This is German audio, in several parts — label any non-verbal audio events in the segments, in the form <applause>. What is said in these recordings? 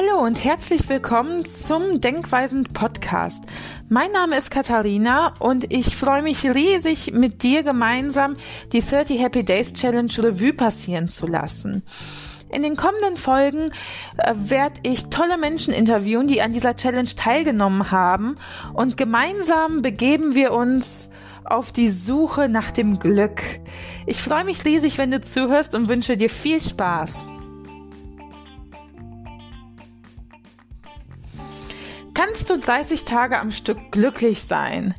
Hallo und herzlich willkommen zum Denkweisen Podcast. Mein Name ist Katharina und ich freue mich riesig, mit dir gemeinsam die 30 Happy Days Challenge Revue passieren zu lassen. In den kommenden Folgen äh, werde ich tolle Menschen interviewen, die an dieser Challenge teilgenommen haben und gemeinsam begeben wir uns auf die Suche nach dem Glück. Ich freue mich riesig, wenn du zuhörst und wünsche dir viel Spaß. Kannst du 30 Tage am Stück glücklich sein?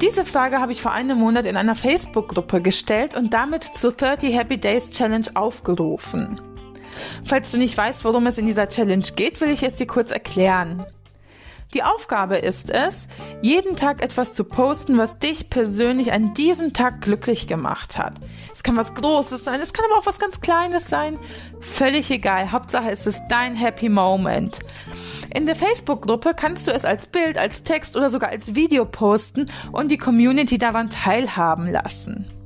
Diese Frage habe ich vor einem Monat in einer Facebook-Gruppe gestellt und damit zur 30 Happy Days Challenge aufgerufen. Falls du nicht weißt, worum es in dieser Challenge geht, will ich es dir kurz erklären. Die Aufgabe ist es, jeden Tag etwas zu posten, was dich persönlich an diesem Tag glücklich gemacht hat. Es kann was Großes sein, es kann aber auch was ganz Kleines sein. Völlig egal. Hauptsache es ist dein Happy Moment. In der Facebook-Gruppe kannst du es als Bild, als Text oder sogar als Video posten und die Community daran teilhaben lassen.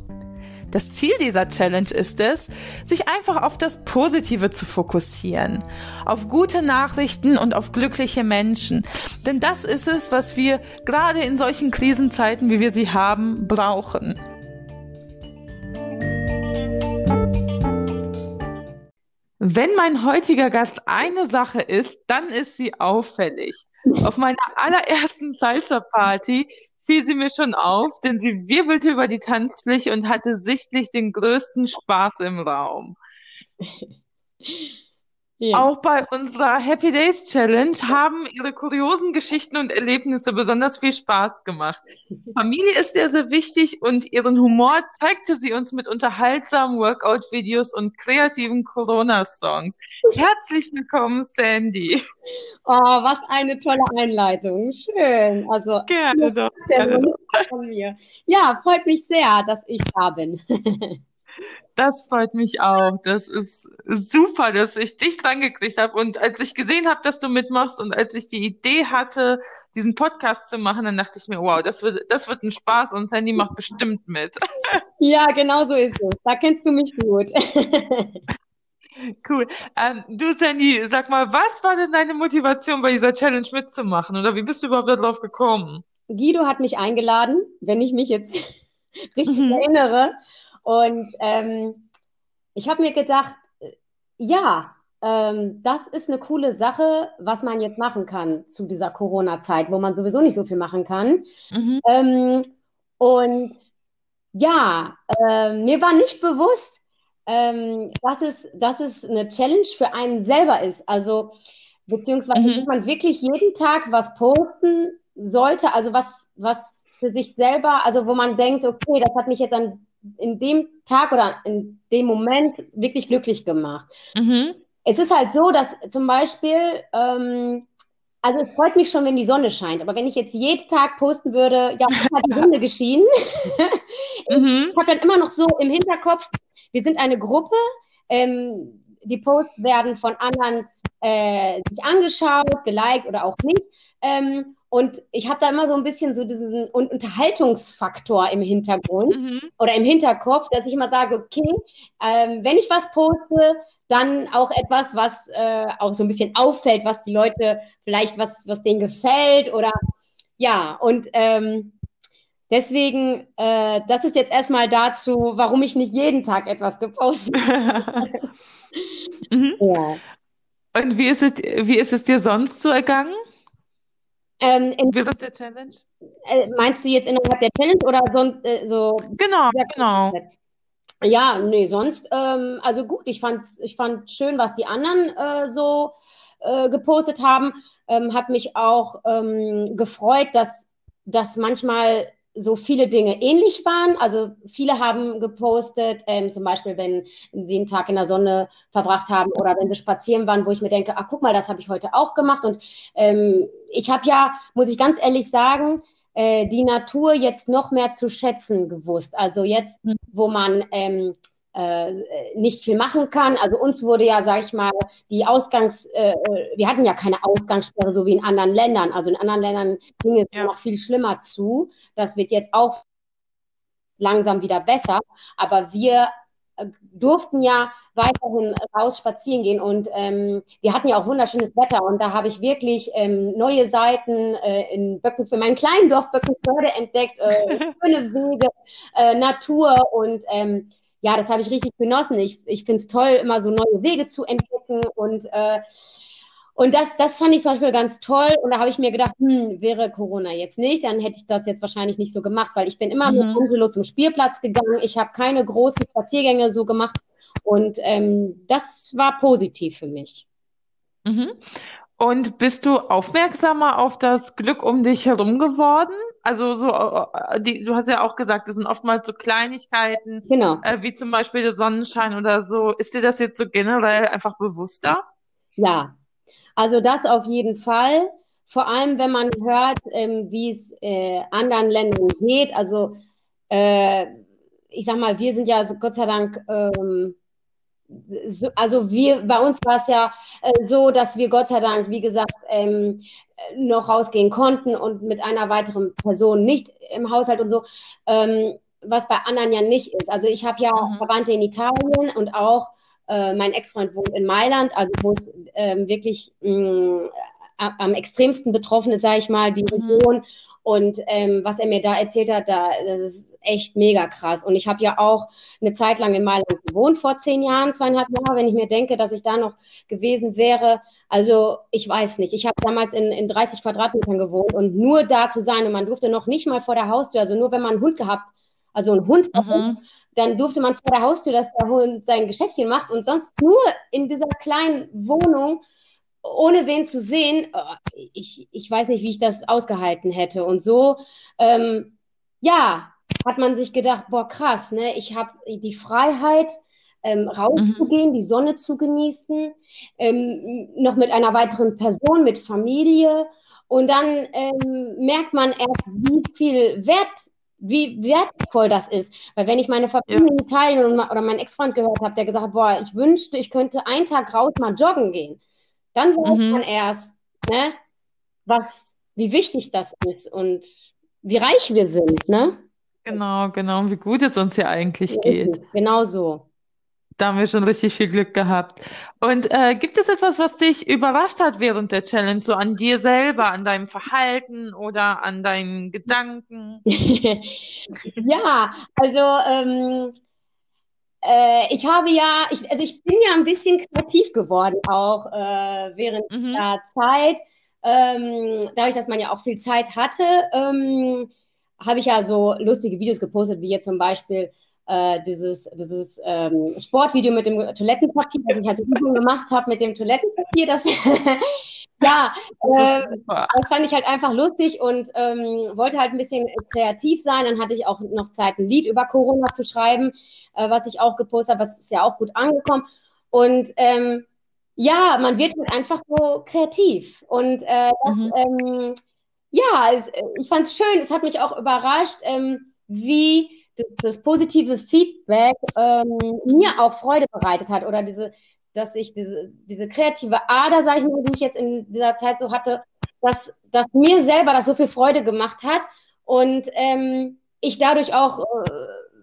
Das Ziel dieser Challenge ist es, sich einfach auf das Positive zu fokussieren, auf gute Nachrichten und auf glückliche Menschen. Denn das ist es, was wir gerade in solchen Krisenzeiten, wie wir sie haben, brauchen. Wenn mein heutiger Gast eine Sache ist, dann ist sie auffällig. Auf meiner allerersten Salsa-Party fiel sie mir schon auf, denn sie wirbelte über die Tanzfläche und hatte sichtlich den größten Spaß im Raum. <laughs> Ja. Auch bei unserer Happy Days Challenge haben ihre kuriosen Geschichten und Erlebnisse besonders viel Spaß gemacht. Familie ist ihr sehr wichtig und ihren Humor zeigte sie uns mit unterhaltsamen Workout-Videos und kreativen Corona-Songs. Herzlich willkommen, Sandy. Oh, was eine tolle Einleitung. Schön. Also, gerne doch. Gerne doch. Mir. Ja, freut mich sehr, dass ich da bin. <laughs> Das freut mich auch. Das ist super, dass ich dich dran gekriegt habe. Und als ich gesehen habe, dass du mitmachst und als ich die Idee hatte, diesen Podcast zu machen, dann dachte ich mir, wow, das wird, das wird ein Spaß und Sandy macht bestimmt mit. <laughs> Ja, genau so ist es. Da kennst du mich gut. <laughs> Cool. Ähm, du, Sandy, sag mal, was war denn deine Motivation, bei dieser Challenge mitzumachen? Oder wie bist du überhaupt darauf gekommen? Guido hat mich eingeladen, wenn ich mich jetzt <laughs> richtig mhm. erinnere. Und ähm, ich habe mir gedacht, ja, ähm, das ist eine coole Sache, was man jetzt machen kann zu dieser Corona-Zeit, wo man sowieso nicht so viel machen kann. Mhm. Ähm, und ja, äh, mir war nicht bewusst, ähm, dass, es, dass es eine Challenge für einen selber ist. Also, beziehungsweise, mhm. dass man wirklich jeden Tag was posten sollte, also was, was für sich selber, also wo man denkt, okay, das hat mich jetzt an in dem Tag oder in dem Moment wirklich glücklich gemacht. Mhm. Es ist halt so, dass zum Beispiel, ähm, also es freut mich schon, wenn die Sonne scheint, aber wenn ich jetzt jeden Tag posten würde, ja, hat die Sonne geschienen. <laughs> mhm. Ich habe dann immer noch so im Hinterkopf, wir sind eine Gruppe, ähm, die Posts werden von anderen äh, sich angeschaut, geliked oder auch nicht. Ähm, und ich habe da immer so ein bisschen so diesen Unterhaltungsfaktor im Hintergrund mhm. oder im Hinterkopf, dass ich immer sage, okay, ähm, wenn ich was poste, dann auch etwas, was äh, auch so ein bisschen auffällt, was die Leute vielleicht, was, was denen gefällt oder ja, und ähm, deswegen, äh, das ist jetzt erstmal dazu, warum ich nicht jeden Tag etwas gepostet <laughs> habe. mhm. ja. Und wie ist, es, wie ist es dir sonst so ergangen? Ähm, in, Während der Challenge? Äh, meinst du jetzt innerhalb der Challenge oder sonst äh, so? Genau, genau. Ja, nee, sonst, ähm, also gut, ich fand, ich fand schön, was die anderen äh, so äh, gepostet haben. Ähm, hat mich auch ähm, gefreut, dass, dass manchmal so viele Dinge ähnlich waren. Also viele haben gepostet, ähm, zum Beispiel, wenn sie einen Tag in der Sonne verbracht haben oder wenn wir spazieren waren, wo ich mir denke, ach guck mal, das habe ich heute auch gemacht. Und ähm, ich habe ja, muss ich ganz ehrlich sagen, äh, die Natur jetzt noch mehr zu schätzen gewusst. Also jetzt, mhm. wo man ähm, äh, nicht viel machen kann. Also uns wurde ja, sage ich mal, die Ausgangs, äh, äh, wir hatten ja keine Ausgangssperre so wie in anderen Ländern. Also in anderen Ländern ging es ja. noch viel schlimmer zu. Das wird jetzt auch langsam wieder besser. Aber wir durften ja weiterhin raus spazieren gehen und ähm, wir hatten ja auch wunderschönes Wetter und da habe ich wirklich ähm, neue Seiten äh, in Böcken für meinen kleinen Dorf Böckenförde entdeckt, äh, <laughs> schöne Wege, äh, Natur und ähm, ja, das habe ich richtig genossen. Ich, ich finde es toll, immer so neue Wege zu entdecken und äh, und das, das fand ich zum Beispiel ganz toll. Und da habe ich mir gedacht, hm, wäre Corona jetzt nicht, dann hätte ich das jetzt wahrscheinlich nicht so gemacht, weil ich bin immer mhm. mit Angelo zum Spielplatz gegangen. Ich habe keine großen Spaziergänge so gemacht. Und ähm, das war positiv für mich. Mhm. Und bist du aufmerksamer auf das Glück um dich herum geworden? Also so, äh, die, du hast ja auch gesagt, das sind oftmals so Kleinigkeiten, genau. äh, wie zum Beispiel der Sonnenschein oder so. Ist dir das jetzt so generell einfach bewusster? Ja, also das auf jeden Fall. Vor allem, wenn man hört, ähm, wie es äh, anderen Ländern geht. Also äh, ich sag mal, wir sind ja Gott sei Dank, ähm, so, also wir, bei uns war es ja äh, so, dass wir Gott sei Dank, wie gesagt, ähm, noch rausgehen konnten und mit einer weiteren Person nicht im Haushalt und so. Ähm, was bei anderen ja nicht ist. Also ich habe ja mhm. Verwandte in Italien und auch äh, mein Ex-Freund wohnt in Mailand, also wo ähm, wirklich mh, mm, am extremsten betroffen ist, sage ich mal, die mhm. Region. Und ähm, was er mir da erzählt hat, da, das ist echt mega krass. Und ich habe ja auch eine Zeit lang in Mailand gewohnt, vor zehn Jahren, zweieinhalb Jahre, wenn ich mir denke, dass ich da noch gewesen wäre. Also ich weiß nicht. Ich habe damals in, in 30 Quadratmetern gewohnt und nur da zu sein und man durfte noch nicht mal vor der Haustür, also nur wenn man einen Hund gehabt, also einen Hund, mhm dann durfte man vor der Haustür, dass der Hund sein Geschäftchen macht und sonst nur in dieser kleinen Wohnung, ohne wen zu sehen. Oh, ich, ich weiß nicht, wie ich das ausgehalten hätte. Und so, ähm, ja, hat man sich gedacht, boah, krass, ne? Ich habe die Freiheit, ähm, rauszugehen, mhm. die Sonne zu genießen, ähm, noch mit einer weiteren Person, mit Familie. Und dann ähm, merkt man erst, wie viel Wert wie wertvoll das ist. Weil wenn ich meine Familie ja. in Italien oder meinen Ex-Freund gehört habe, der gesagt hat, boah, ich wünschte, ich könnte einen Tag raus mal joggen gehen, dann weiß mhm. man erst, ne, was, wie wichtig das ist und wie reich wir sind, ne? Genau, genau, und wie gut es uns hier eigentlich geht. Genau so. Da haben wir schon richtig viel Glück gehabt. Und äh, gibt es etwas, was dich überrascht hat während der Challenge, so an dir selber, an deinem Verhalten oder an deinen Gedanken? <laughs> ja, also ähm, äh, ich habe ja, ich, also ich bin ja ein bisschen kreativ geworden auch äh, während mhm. der Zeit. Ähm, dadurch, dass man ja auch viel Zeit hatte, ähm, habe ich ja so lustige Videos gepostet, wie jetzt zum Beispiel äh, dieses, dieses ähm, Sportvideo mit dem Toilettenpapier, das ich halt so Übungen gemacht habe mit dem Toilettenpapier, das <laughs> ja, äh, das fand ich halt einfach lustig und ähm, wollte halt ein bisschen kreativ sein. Dann hatte ich auch noch Zeit, ein Lied über Corona zu schreiben, äh, was ich auch gepostet habe, was ist ja auch gut angekommen. Und ähm, ja, man wird halt einfach so kreativ. Und äh, das, mhm. ähm, ja, es, ich fand es schön. Es hat mich auch überrascht, ähm, wie das, das positive Feedback ähm, mir auch Freude bereitet hat oder diese, dass ich diese, diese kreative Ader, sage ich mal, die ich jetzt in dieser Zeit so hatte, dass, dass mir selber das so viel Freude gemacht hat und ähm, ich dadurch auch äh,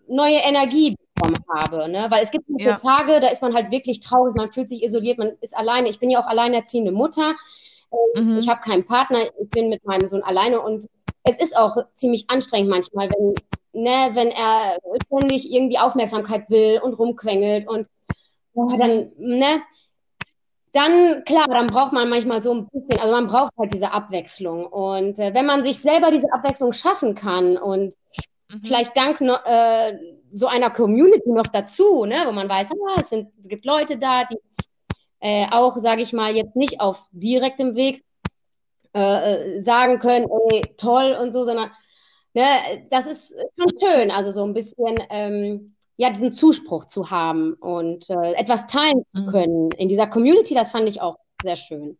neue Energie bekommen habe. Ne? Weil es gibt ja. Tage, da ist man halt wirklich traurig, man fühlt sich isoliert, man ist alleine. Ich bin ja auch alleinerziehende Mutter. Mhm. Ich habe keinen Partner, ich bin mit meinem Sohn alleine und es ist auch ziemlich anstrengend manchmal, wenn ne, wenn er ständig irgendwie Aufmerksamkeit will und rumquengelt und ja, dann, ne, dann, klar, dann braucht man manchmal so ein bisschen, also man braucht halt diese Abwechslung. Und äh, wenn man sich selber diese Abwechslung schaffen kann und mhm. vielleicht dank no, äh, so einer Community noch dazu, ne, wo man weiß, ah, es, sind, es gibt Leute da, die äh, auch, sage ich mal, jetzt nicht auf direktem Weg äh, äh, sagen können, ey, toll und so, sondern ne, das ist schon schön, also so ein bisschen ähm, ja, diesen Zuspruch zu haben und äh, etwas teilen zu mhm. können in dieser Community, das fand ich auch sehr schön.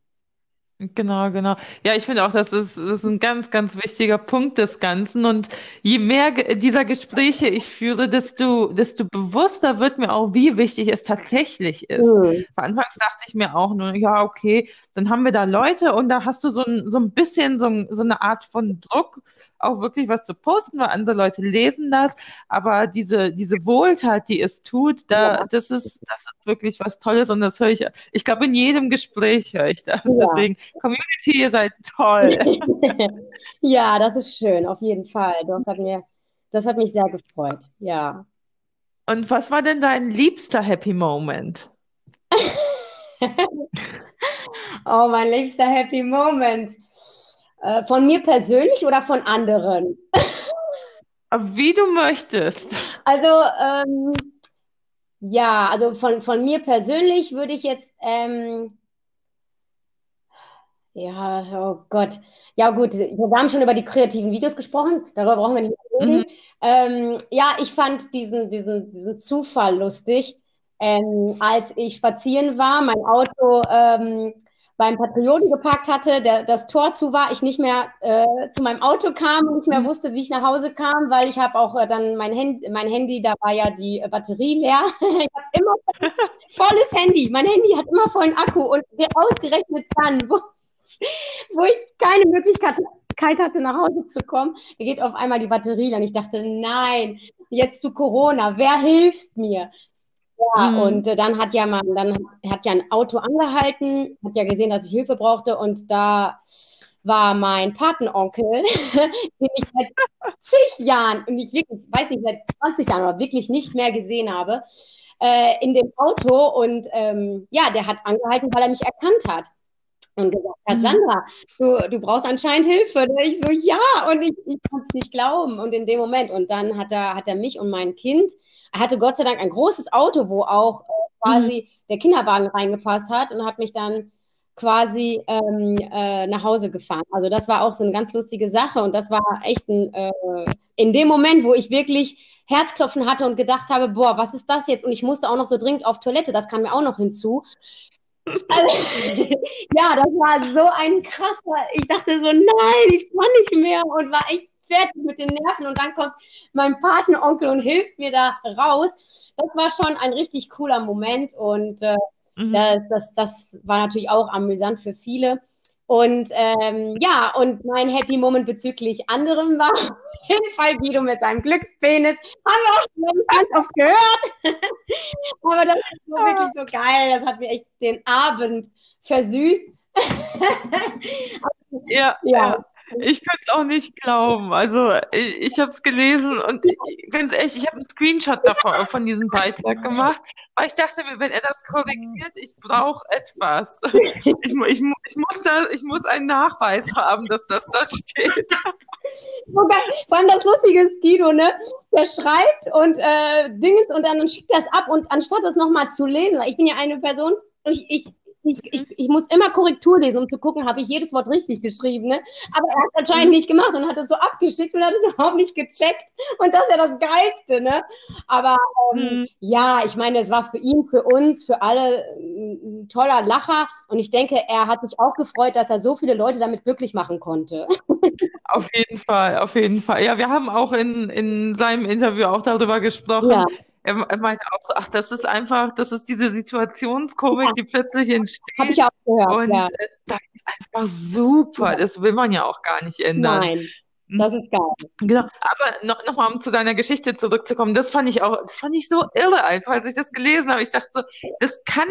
Genau, genau. Ja, ich finde auch, das ist, das ist ein ganz, ganz wichtiger Punkt des Ganzen. Und je mehr dieser Gespräche ich führe, desto, desto bewusster wird mir auch, wie wichtig es tatsächlich ist. Mhm. Anfangs dachte ich mir auch nur, ja, okay, dann haben wir da Leute und da hast du so ein, so ein bisschen so, ein, so eine Art von Druck auch wirklich was zu posten, weil andere Leute lesen das. Aber diese, diese Wohltat, die es tut, da, ja. das ist, das ist wirklich was Tolles und das höre ich, ich glaube, in jedem Gespräch höre ich das. Ja. Deswegen, Community, ihr seid toll. <laughs> <laughs> ja, das ist schön, auf jeden Fall. Das hat mir, das hat mich sehr gefreut, ja. Und was war denn dein liebster Happy Moment? <laughs> oh, mein liebster Happy Moment. Äh, von mir persönlich oder von anderen? Wie du möchtest. Also, ähm, ja, also von, von mir persönlich würde ich jetzt, ähm, ja, oh Gott. Ja, gut, wir haben schon über die kreativen Videos gesprochen, darüber brauchen wir nicht reden. Mhm. Ähm, ja, ich fand diesen, diesen, diesen Zufall lustig. Ähm, als ich spazieren war, mein Auto ähm, beim Patrioten geparkt hatte, der, das Tor zu war, ich nicht mehr äh, zu meinem Auto kam und nicht mehr wusste, wie ich nach Hause kam, weil ich habe auch äh, dann mein, Hand, mein Handy, da war ja die äh, Batterie leer. <laughs> ich habe immer <laughs> volles Handy. Mein Handy hat immer vollen Akku und ausgerechnet dann, wo ich, wo ich keine Möglichkeit hatte, nach Hause zu kommen, geht auf einmal die Batterie und ich dachte, nein, jetzt zu Corona, wer hilft mir? Ja, mhm. und äh, dann hat ja man, dann hat ja ein Auto angehalten, hat ja gesehen, dass ich Hilfe brauchte und da war mein Patenonkel, <laughs> den ich seit zig Jahren, und ich wirklich, weiß nicht, seit 20 Jahren, aber wirklich nicht mehr gesehen habe, äh, in dem Auto und ähm, ja, der hat angehalten, weil er mich erkannt hat und gesagt hat, mhm. Sandra, du, du brauchst anscheinend Hilfe. Und ich so, ja, und ich, ich konnte es nicht glauben. Und in dem Moment, und dann hat er, hat er mich und mein Kind, er hatte Gott sei Dank ein großes Auto, wo auch äh, quasi mhm. der Kinderwagen reingepasst hat und hat mich dann quasi ähm, äh, nach Hause gefahren. Also das war auch so eine ganz lustige Sache und das war echt ein, äh, in dem Moment, wo ich wirklich Herzklopfen hatte und gedacht habe, boah, was ist das jetzt? Und ich musste auch noch so dringend auf Toilette, das kam mir auch noch hinzu. Also, <laughs> ja, das war so ein krasser. Ich dachte so, nein, ich kann nicht mehr und war echt fertig mit den Nerven. Und dann kommt mein Patenonkel und hilft mir da raus. Das war schon ein richtig cooler Moment und äh, mhm. das, das, das war natürlich auch amüsant für viele. Und ähm, ja, und mein Happy Moment bezüglich anderem war auf jeden Fall Guido mit seinem Glückspenis. Haben wir auch schon ganz oft gehört. <laughs> Aber das ist so wirklich so geil. Das hat mir echt den Abend versüßt. <laughs> ja, ja. Ich könnte es auch nicht glauben. Also ich, ich habe es gelesen und ganz ehrlich, ich habe einen Screenshot davon von diesem Beitrag <laughs> gemacht, weil ich dachte wenn er das korrigiert, ich brauche etwas. <laughs> Ich, ich, ich, muss da, ich muss einen Nachweis haben, dass das da steht. <laughs> Vor allem das Lustige ist, Guido, ne? Der schreibt und äh, Dinges und dann schickt das ab und anstatt das nochmal zu lesen, ich bin ja eine Person, ich, ich ich, ich, ich, muss immer Korrektur lesen, um zu gucken, habe ich jedes Wort richtig geschrieben. Ne? Aber er hat es anscheinend mhm. nicht gemacht und hat es so abgeschickt und hat es <laughs> überhaupt nicht gecheckt. Und das ist ja das Geilste. Ne? Aber ähm, mhm. ja, ich meine, es war für ihn, für uns, für alle ein toller Lacher. Und ich denke, er hat sich auch gefreut, dass er so viele Leute damit glücklich machen konnte. <laughs> Auf jeden Fall, auf jeden Fall. Ja, wir haben auch in, in seinem Interview auch darüber gesprochen. Ja er, er meinte auch so, ach, das ist einfach, das ist diese Situationskomik, ja. die plötzlich entsteht. Habe ich auch gehört. Und ja. Äh, das ist einfach super. Ja. Das will man ja auch gar nicht ändern. Nein. Hm. Das ist geil. Genau. Aber noch, noch mal, um zu deiner Geschichte zurückzukommen, das fand ich auch, das fand ich so irre einfach, als ich das gelesen habe. Ich dachte so, das kann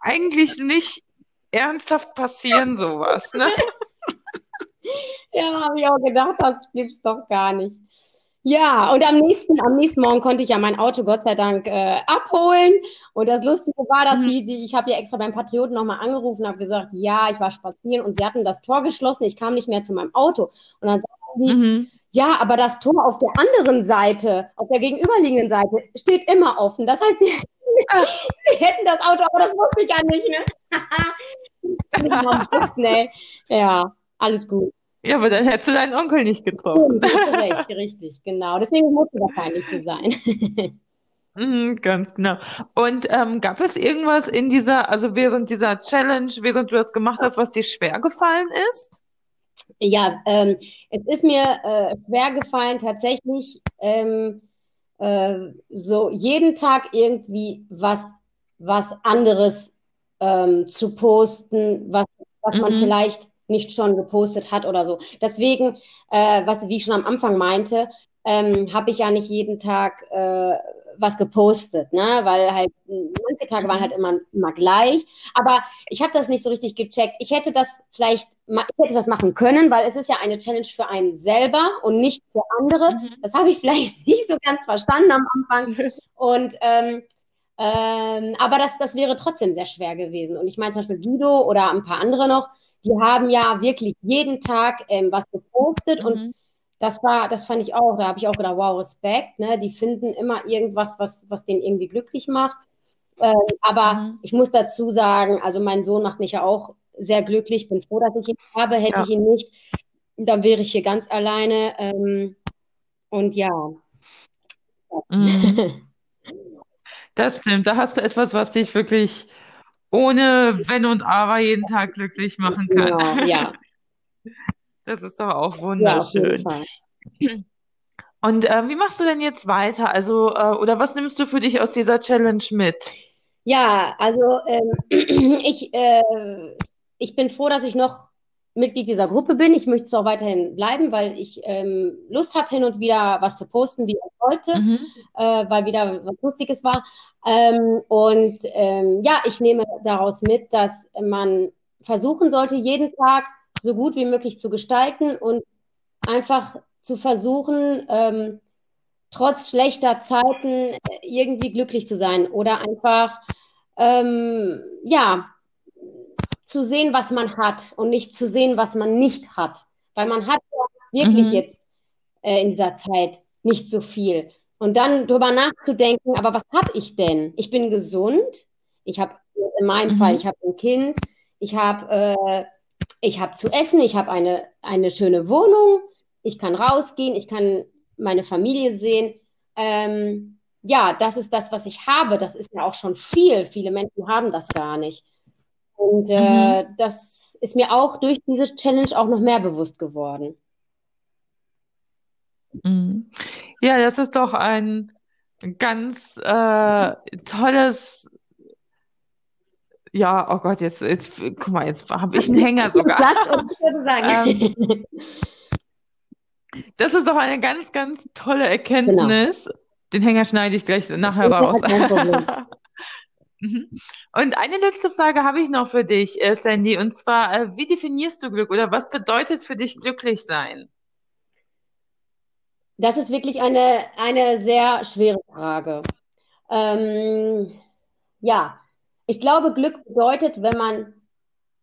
eigentlich nicht ernsthaft passieren, sowas, ne? <laughs> ja, habe ich auch gedacht, das gibt's doch gar nicht. Ja, und am nächsten, am nächsten Morgen konnte ich ja mein Auto Gott sei Dank äh, abholen. Und das Lustige war, dass mhm. die, die, ich habe ja extra beim Patrioten nochmal angerufen und habe gesagt, ja, ich war spazieren und sie hatten das Tor geschlossen, ich kam nicht mehr zu meinem Auto. Und dann sagten die, mhm. ja, aber das Tor auf der anderen Seite, auf der gegenüberliegenden Seite, steht immer offen. Das heißt, sie, <laughs> sie hätten das Auto, aber das wusste ich ja nicht, ne? <laughs> wussten, ey. Ja, alles gut. Ja, aber dann hättest du deinen Onkel nicht getroffen. Recht, <laughs> richtig, genau. Deswegen musste das peinlich so sein. <laughs> Mhm, ganz genau. Und ähm, gab es irgendwas in dieser, also während dieser Challenge, während du das gemacht hast, was dir schwer gefallen ist? Ja, ähm, es ist mir äh, schwer gefallen, tatsächlich ähm, äh, so jeden Tag irgendwie was, was anderes ähm, zu posten, was, was mhm. man vielleicht nicht schon gepostet hat oder so. Deswegen, äh, was wie ich schon am Anfang meinte, ähm, habe ich ja nicht jeden Tag äh, was gepostet, ne? Weil halt manche Tage waren halt immer, immer gleich. Aber ich habe das nicht so richtig gecheckt. Ich hätte das vielleicht, ich hätte das machen können, weil es ist ja eine Challenge für einen selber und nicht für andere. Mhm. Das habe ich <laughs> vielleicht nicht so ganz verstanden am Anfang. Und ähm, ähm, aber das, das wäre trotzdem sehr schwer gewesen. Und ich meine zum Beispiel Guido oder ein paar andere noch, die haben ja wirklich jeden Tag ähm, was gepostet mhm. und das war, das fand ich auch, da habe ich auch gedacht, wow, Respekt, ne? Die finden immer irgendwas, was, was den irgendwie glücklich macht. Ähm, aber mhm. ich muss dazu sagen, also mein Sohn macht mich ja auch sehr glücklich. Bin froh, dass ich ihn habe. Hätte ja. ich ihn nicht, dann wäre ich hier ganz alleine. Ähm, und ja. Mhm. <laughs> Das stimmt. Da hast du etwas, was dich wirklich ohne Wenn und Aber jeden Tag glücklich machen kann. Genau, ja. <laughs> Das ist doch auch wunderschön. Ja, <clears throat> Und äh, wie machst du denn jetzt weiter? Also, äh, oder was nimmst du für dich aus dieser Challenge mit? Ja, also ähm, <clears throat> ich, äh, ich bin froh, dass ich noch Mitglied dieser Gruppe bin. Ich möchte es auch weiterhin bleiben, weil ich ähm, Lust habe, hin und wieder was zu posten, wie auch heute, mhm. äh, weil wieder was Lustiges war. Ähm, und ähm, ja, ich nehme daraus mit, dass man versuchen sollte, jeden Tag so gut wie möglich zu gestalten und einfach zu versuchen, ähm, trotz schlechter Zeiten irgendwie glücklich zu sein oder einfach, ähm, ja, zu sehen, was man hat und nicht zu sehen, was man nicht hat. Weil man hat ja wirklich mhm. jetzt äh, in dieser Zeit nicht so viel. Und dann darüber nachzudenken, aber was habe ich denn? Ich bin gesund. Ich habe in meinem mhm. Fall, ich habe ein Kind. Ich habe äh, ich habe zu essen, ich habe eine, eine schöne Wohnung, ich kann rausgehen, ich kann meine Familie sehen. Ähm, ja, das ist das, was ich habe. Das ist ja auch schon viel. Viele Menschen haben das gar nicht. Und äh, mhm. das ist mir auch durch diese Challenge auch noch mehr bewusst geworden. Mhm. Ja, das ist doch ein ganz äh, tolles ja, oh Gott, jetzt, jetzt, guck mal, jetzt habe ich einen Hänger sogar. <laughs> ähm, <laughs> das ist doch eine ganz, ganz tolle Erkenntnis. Genau. Den Hänger schneide ich gleich nachher raus. <laughs> Mhm. Und eine letzte Frage habe ich noch für dich, äh, Sandy, und zwar, äh, wie definierst du Glück oder was bedeutet für dich glücklich sein? Das ist wirklich eine, eine sehr schwere Frage. Ähm, ja, ich glaube, Glück bedeutet, wenn man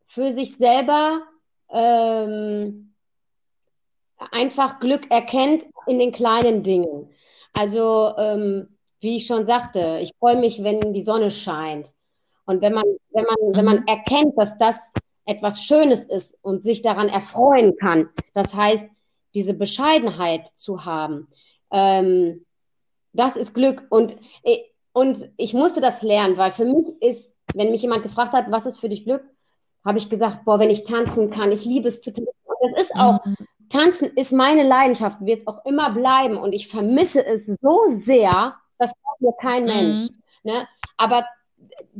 für sich selber ähm, einfach Glück erkennt in den kleinen Dingen. Also, ähm, wie ich schon sagte, ich freue mich, wenn die Sonne scheint. Und wenn man, wenn man, wenn man mhm. erkennt, dass das etwas Schönes ist und sich daran erfreuen kann, das heißt, diese Bescheidenheit zu haben, ähm, das ist Glück. Und, äh, und ich musste das lernen, weil für mich ist wenn mich jemand gefragt hat, was ist für dich Glück, habe ich gesagt, boah, wenn ich tanzen kann, ich liebe es zu tanzen. Und das ist auch, mhm. tanzen ist meine Leidenschaft, wird es auch immer bleiben. Und ich vermisse es so sehr, das braucht mir kein mhm. Mensch. Ne? Aber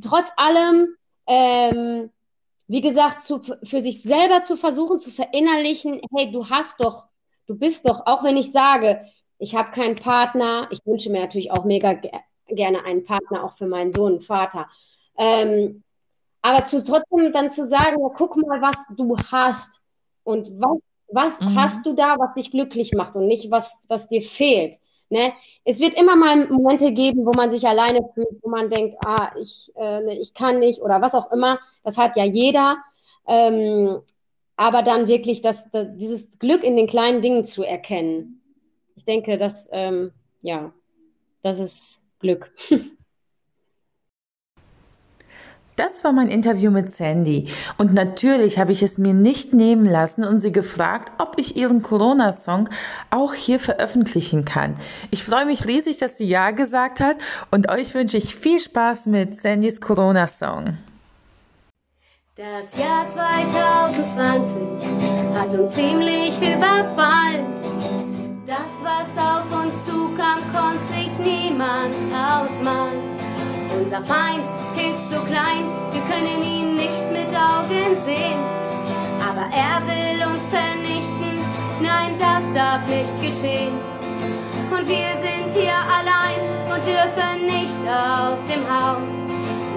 trotz allem, ähm, wie gesagt, zu, für sich selber zu versuchen, zu verinnerlichen, hey, du hast doch, du bist doch, auch wenn ich sage, ich habe keinen Partner, ich wünsche mir natürlich auch mega gerne einen Partner, auch für meinen Sohn, Vater. Ähm, aber zu, trotzdem dann zu sagen, ja, guck mal, was du hast und was, was mhm. hast du da, was dich glücklich macht und nicht, was, was dir fehlt. Ne? Es wird immer mal Momente geben, wo man sich alleine fühlt, wo man denkt, ah, ich, äh, ne, ich kann nicht oder was auch immer. Das hat ja jeder. Ähm, aber dann wirklich das, das, dieses Glück in den kleinen Dingen zu erkennen. Ich denke, das, ähm, ja, das ist Glück. <laughs> Das war mein Interview mit Sandy. Und natürlich habe ich es mir nicht nehmen lassen und sie gefragt, ob ich ihren Corona-Song auch hier veröffentlichen kann. Ich freue mich riesig, dass sie Ja gesagt hat und euch wünsche ich viel Spaß mit Sandys Corona-Song. Das Jahr 2020 hat uns ziemlich überfallen. Das, was auf uns zukam, konnte sich niemand ausmalen. Unser Feind so klein, wir können ihn nicht mit Augen sehen. Aber er will uns vernichten. Nein, das darf nicht geschehen. Und wir sind hier allein und dürfen nicht aus dem Haus.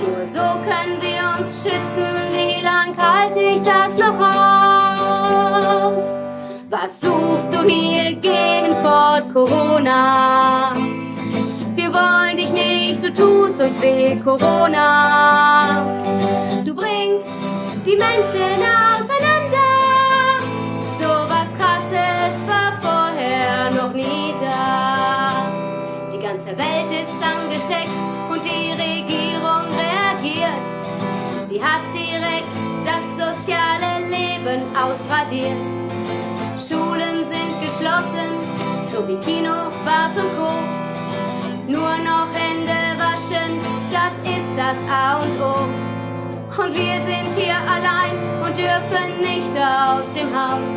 Nur so können wir uns schützen. Wie lang halte ich das noch aus? Was suchst du hier? Gehen fort, Corona. Du tust uns weh, Corona. Du bringst die Menschen auseinander. So was krasses war vorher noch nie da. Die ganze Welt ist angesteckt und die Regierung reagiert. Sie hat direkt das soziale Leben ausradiert. Schulen sind geschlossen, so wie Kino, Bars und Co. Nur noch Hände waschen, das ist das A und O. Und wir sind hier allein und dürfen nicht aus dem Haus.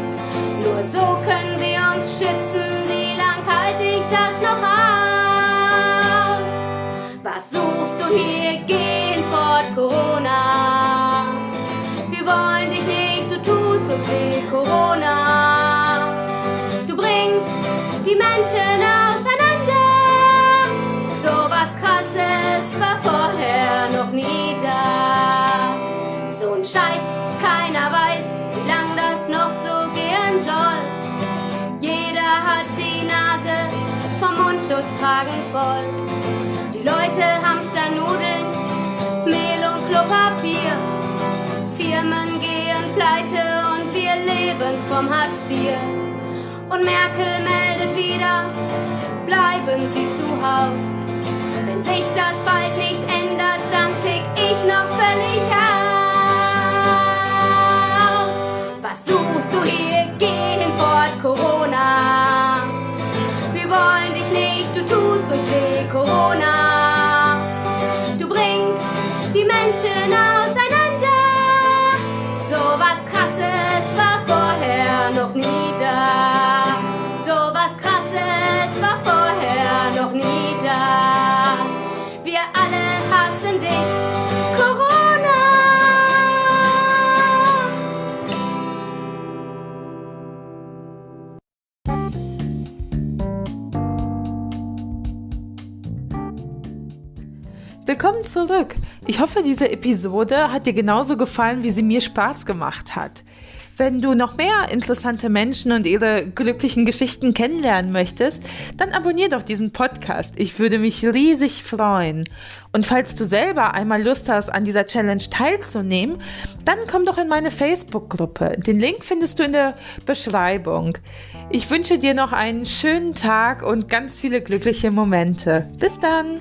Nur so können wir uns schützen. Wie lang halte ich das noch aus? Was suchst du hier? Vom Hartz IV. Und Merkel meldet wieder, bleiben Sie zu Haus. Wenn sich das bald nicht ändert, dann tick ich noch völlig aus. Was suchst du hier? Geh hinfort, Corona. Wir wollen dich nicht, du tust uns weh, Corona. Willkommen zurück. Ich hoffe, diese Episode hat dir genauso gefallen, wie sie mir Spaß gemacht hat. Wenn du noch mehr interessante Menschen und ihre glücklichen Geschichten kennenlernen möchtest, dann abonnier doch diesen Podcast. Ich würde mich riesig freuen. Und falls du selber einmal Lust hast, an dieser Challenge teilzunehmen, dann komm doch in meine Facebook-Gruppe. Den Link findest du in der Beschreibung. Ich wünsche dir noch einen schönen Tag und ganz viele glückliche Momente. Bis dann!